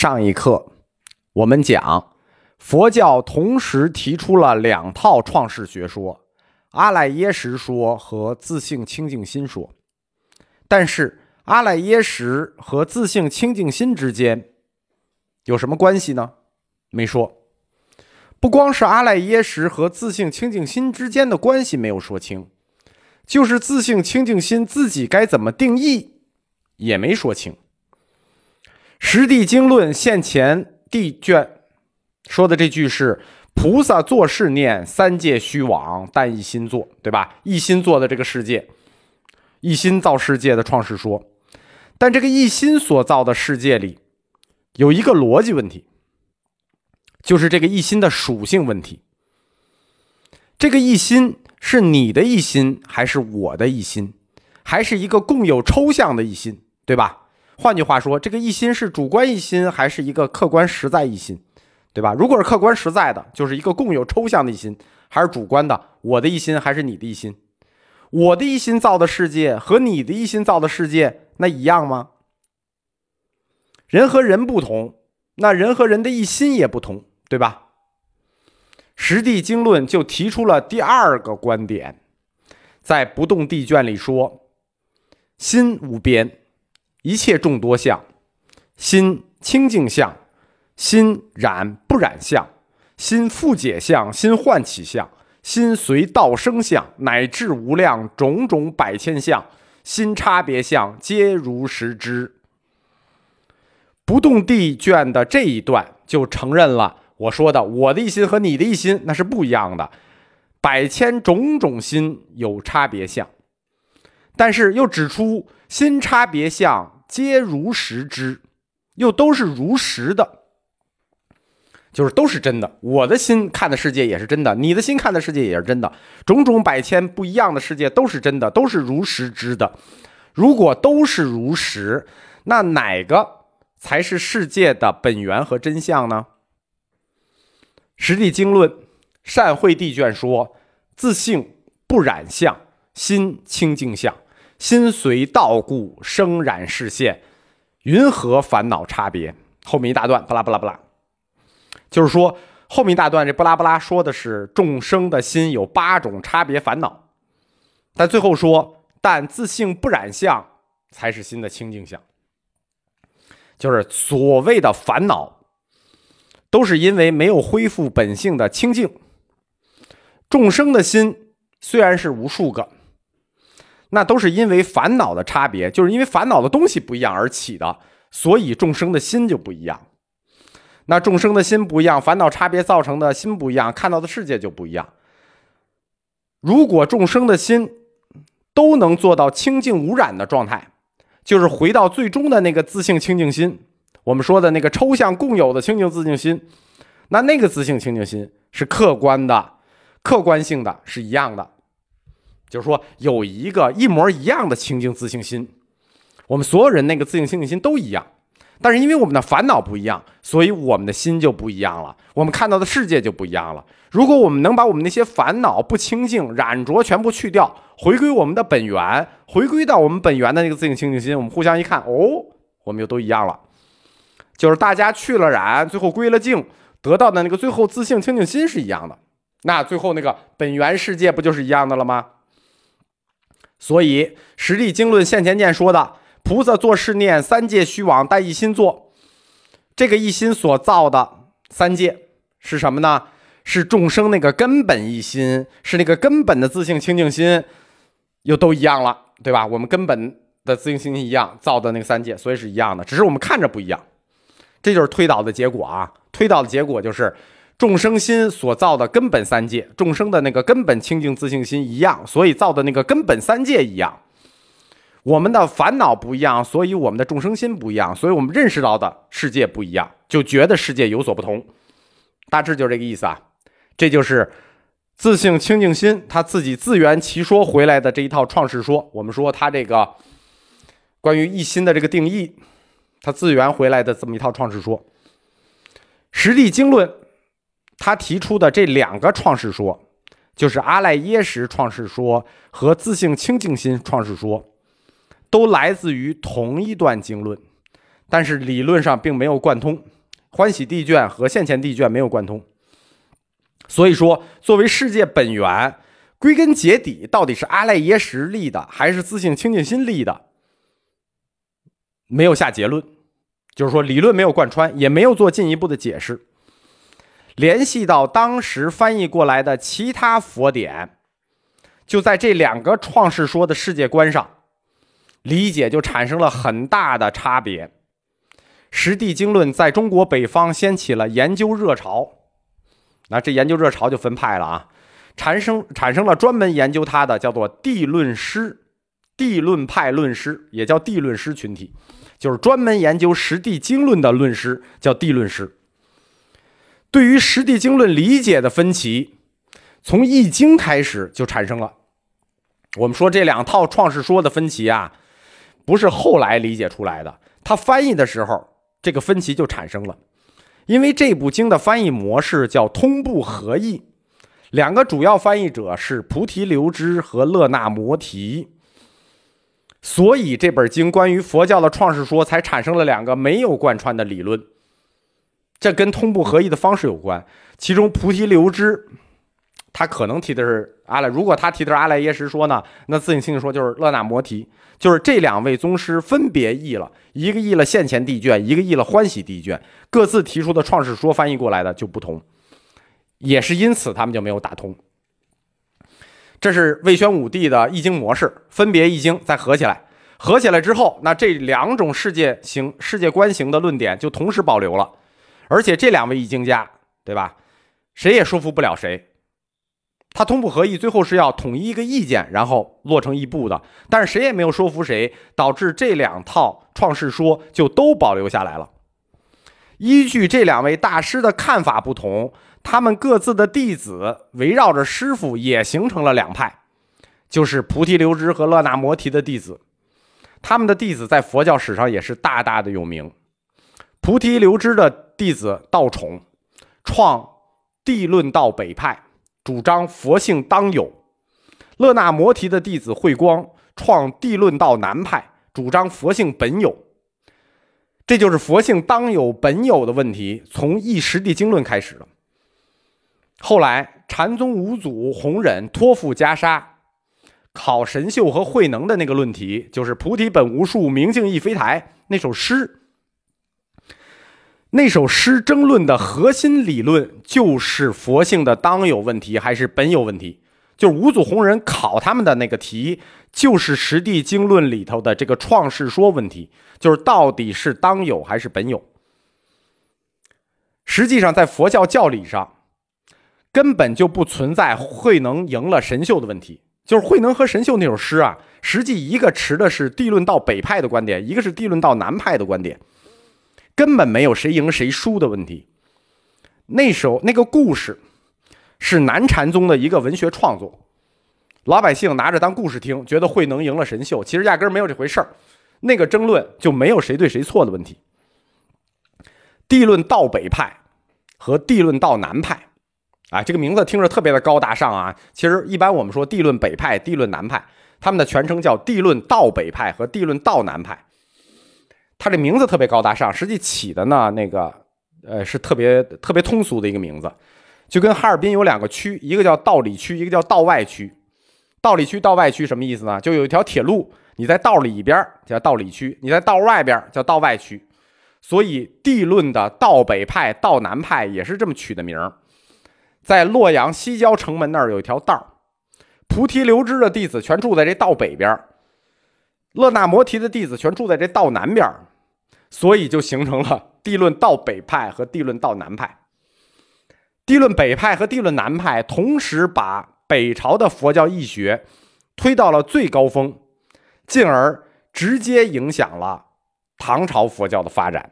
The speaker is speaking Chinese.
上一课我们讲，佛教同时提出了两套创世学说：阿赖耶识说和自性清净心说。但是，阿赖耶识和自性清净心之间有什么关系呢？没说。不光是阿赖耶识和自性清净心之间的关系没有说清，就是自性清净心自己该怎么定义也没说清。《十地经论》现前地卷说的这句是“菩萨作是念，三界虚妄，但一心作”，对吧？一心做的这个世界，一心造世界的创世说。但这个一心所造的世界里，有一个逻辑问题，就是这个一心的属性问题。这个一心是你的一心，还是我的一心，还是一个共有抽象的一心，对吧？换句话说，这个一心是主观一心，还是一个客观实在一心，对吧？如果是客观实在的，就是一个共有抽象的一心，还是主观的，我的一心还是你的一心？我的一心造的世界和你的一心造的世界，那一样吗？人和人不同，那人和人的一心也不同，对吧？实地经论就提出了第二个观点，在不动地卷里说，心无边。一切众多相，心清净相，心染不染相，心复解相，心唤起相，心随道生相，乃至无量种种百千相，心差别相，皆如实知。不动地卷的这一段就承认了我说的，我的一心和你的一心那是不一样的，百千种种心有差别相，但是又指出。心差别相皆如实知，又都是如实的，就是都是真的。我的心看的世界也是真的，你的心看的世界也是真的。种种百千不一样的世界都是真的，都是如实知的。如果都是如实，那哪个才是世界的本源和真相呢？《实地经论》善慧地卷说：自性不染相，心清净相。心随道故生染视现，云何烦恼差别？后面一大段，巴拉巴拉巴拉，就是说后面一大段这巴拉巴拉说的是众生的心有八种差别烦恼，但最后说，但自性不染相才是心的清净相，就是所谓的烦恼，都是因为没有恢复本性的清净。众生的心虽然是无数个。那都是因为烦恼的差别，就是因为烦恼的东西不一样而起的，所以众生的心就不一样。那众生的心不一样，烦恼差别造成的心不一样，看到的世界就不一样。如果众生的心都能做到清净无染的状态，就是回到最终的那个自性清净心，我们说的那个抽象共有的清净自净心，那那个自性清净心是客观的、客观性的，是一样的。就是说，有一个一模一样的清净自性心，我们所有人那个自性清净心都一样，但是因为我们的烦恼不一样，所以我们的心就不一样了，我们看到的世界就不一样了。如果我们能把我们那些烦恼不清净、染浊全部去掉，回归我们的本源，回归到我们本源的那个自性清净心，我们互相一看，哦，我们又都一样了。就是大家去了染，最后归了净，得到的那个最后自性清净心是一样的，那最后那个本源世界不就是一样的了吗？所以《实地经论》现前见说的“菩萨作是念，三界虚妄，但一心作”，这个一心所造的三界是什么呢？是众生那个根本一心，是那个根本的自性清净心，又都一样了，对吧？我们根本的自性清净心一样造的那个三界，所以是一样的，只是我们看着不一样。这就是推导的结果啊！推导的结果就是。众生心所造的根本三界，众生的那个根本清净自性心一样，所以造的那个根本三界一样。我们的烦恼不一样，所以我们的众生心不一样，所以我们认识到的世界不一样，就觉得世界有所不同。大致就是这个意思啊。这就是自性清净心他自己自圆其说回来的这一套创世说。我们说他这个关于一心的这个定义，他自圆回来的这么一套创世说，实地经论。他提出的这两个创世说，就是阿赖耶识创世说和自性清净心创世说，都来自于同一段经论，但是理论上并没有贯通，欢喜地卷和现前地卷没有贯通。所以说，作为世界本源，归根结底到底是阿赖耶识立的，还是自性清净心立的，没有下结论。就是说，理论没有贯穿，也没有做进一步的解释。联系到当时翻译过来的其他佛典，就在这两个创世说的世界观上，理解就产生了很大的差别。《实地经论》在中国北方掀起了研究热潮。那这研究热潮就分派了啊，产生产生了专门研究它的叫做地论师，地论派论师也叫地论师群体，就是专门研究实地经论的论师叫地论师。对于实地经论理解的分歧，从易经开始就产生了。我们说这两套创世说的分歧啊，不是后来理解出来的，他翻译的时候这个分歧就产生了。因为这部经的翻译模式叫通部合译，两个主要翻译者是菩提流支和勒那摩提，所以这本经关于佛教的创世说才产生了两个没有贯穿的理论。这跟通部合译的方式有关。其中菩提流支，他可能提的是阿赖，如果他提的是阿赖耶识说呢，那自信清净说就是勒那摩提。就是这两位宗师分别译了一个译了现前地卷，一个译了欢喜地卷，各自提出的创世说翻译过来的就不同，也是因此他们就没有打通。这是魏宣武帝的译经模式，分别译经再合起来，合起来之后，那这两种世界形、世界观形的论点就同时保留了，而且这两位易经家，对吧？谁也说服不了谁。他通不合意，最后是要统一一个意见，然后落成一部的。但是谁也没有说服谁，导致这两套创世说就都保留下来了。依据这两位大师的看法不同，他们各自的弟子围绕着师傅也形成了两派，就是菩提流支和勒那摩提的弟子。他们的弟子在佛教史上也是大大的有名。菩提流支的弟子道宠，创地论道北派。主张佛性当有，勒那摩提的弟子慧光创地论道南派，主张佛性本有。这就是佛性当有本有的问题，从一时地经论开始了。后来禅宗五祖弘忍托付袈裟，考神秀和慧能的那个论题，就是菩提本无树，明镜亦非台那首诗。那首诗争论的核心理论就是佛性的当有问题还是本有问题，就是五祖弘忍考他们的那个题，就是《实地经论》里头的这个创世说问题，就是到底是当有还是本有。实际上，在佛教教理上，根本就不存在慧能赢了神秀的问题，就是慧能和神秀那首诗啊，实际一个持的是地论道北派的观点，一个是地论道南派的观点。根本没有谁赢谁输的问题。那时候那个故事是南禅宗的一个文学创作，老百姓拿着当故事听，觉得慧能赢了神秀，其实压根儿没有这回事儿。那个争论就没有谁对谁错的问题。地论道北派和地论道南派，啊，这个名字听着特别的高大上啊。其实一般我们说地论北派、地论南派，他们的全称叫地论道北派和地论道南派。他这名字特别高大上，实际起的呢，那个呃是特别特别通俗的一个名字，就跟哈尔滨有两个区，一个叫道里区，一个叫道外区。道里区、道外区什么意思呢？就有一条铁路，你在道里边叫道里区，你在道外边叫道外区。所以地论的道北派、道南派也是这么取的名儿。在洛阳西郊城门那儿有一条道菩提流支的弟子全住在这道北边勒那摩提的弟子全住在这道南边所以就形成了地论道北派和地论道南派。地论北派和地论南派同时把北朝的佛教义学推到了最高峰，进而直接影响了唐朝佛教的发展。